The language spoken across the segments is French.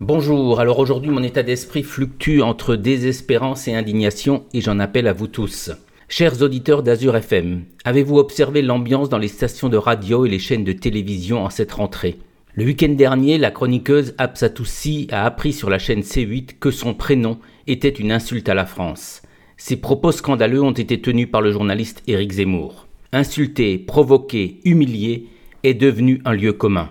Bonjour, alors aujourd'hui mon état d'esprit fluctue entre désespérance et indignation et j'en appelle à vous tous. Chers auditeurs d'Azur FM, avez-vous observé l'ambiance dans les stations de radio et les chaînes de télévision en cette rentrée? Le week-end dernier, la chroniqueuse Absatoussi a appris sur la chaîne C8 que son prénom était une insulte à la France. Ces propos scandaleux ont été tenus par le journaliste Éric Zemmour. Insulter, provoquer, humilier est devenu un lieu commun.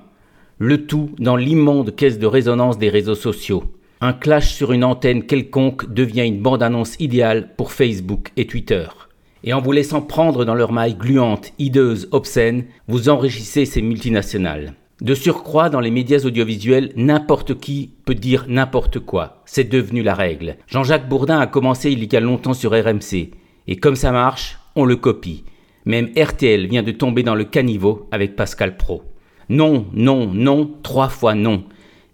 Le tout dans l'immonde caisse de résonance des réseaux sociaux. Un clash sur une antenne quelconque devient une bande-annonce idéale pour Facebook et Twitter. Et en vous laissant prendre dans leur maille gluante, hideuse, obscène, vous enrichissez ces multinationales. De surcroît, dans les médias audiovisuels, n'importe qui peut dire n'importe quoi. C'est devenu la règle. Jean-Jacques Bourdin a commencé il y a longtemps sur RMC. Et comme ça marche, on le copie. Même RTL vient de tomber dans le caniveau avec Pascal Pro. Non, non, non, trois fois non.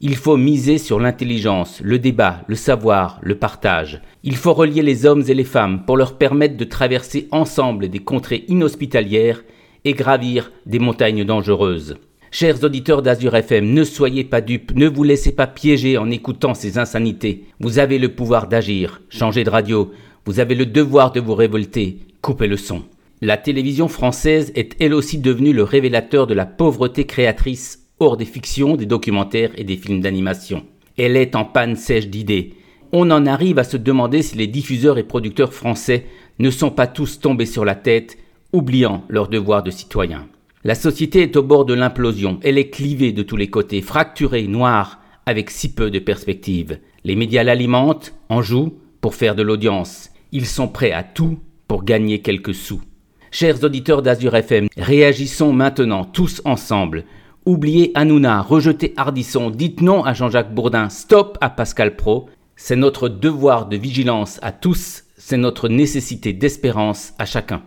Il faut miser sur l'intelligence, le débat, le savoir, le partage. Il faut relier les hommes et les femmes pour leur permettre de traverser ensemble des contrées inhospitalières et gravir des montagnes dangereuses. Chers auditeurs d'Azur FM, ne soyez pas dupes, ne vous laissez pas piéger en écoutant ces insanités. Vous avez le pouvoir d'agir, changez de radio, vous avez le devoir de vous révolter, coupez le son. La télévision française est elle aussi devenue le révélateur de la pauvreté créatrice hors des fictions, des documentaires et des films d'animation. Elle est en panne sèche d'idées. On en arrive à se demander si les diffuseurs et producteurs français ne sont pas tous tombés sur la tête, oubliant leur devoir de citoyens. La société est au bord de l'implosion, elle est clivée de tous les côtés, fracturée, noire, avec si peu de perspectives. Les médias l'alimentent, en jouent, pour faire de l'audience. Ils sont prêts à tout pour gagner quelques sous. Chers auditeurs d'Azur FM, réagissons maintenant tous ensemble. Oubliez Hanouna, rejetez Hardisson, dites non à Jean-Jacques Bourdin, stop à Pascal Pro. C'est notre devoir de vigilance à tous, c'est notre nécessité d'espérance à chacun.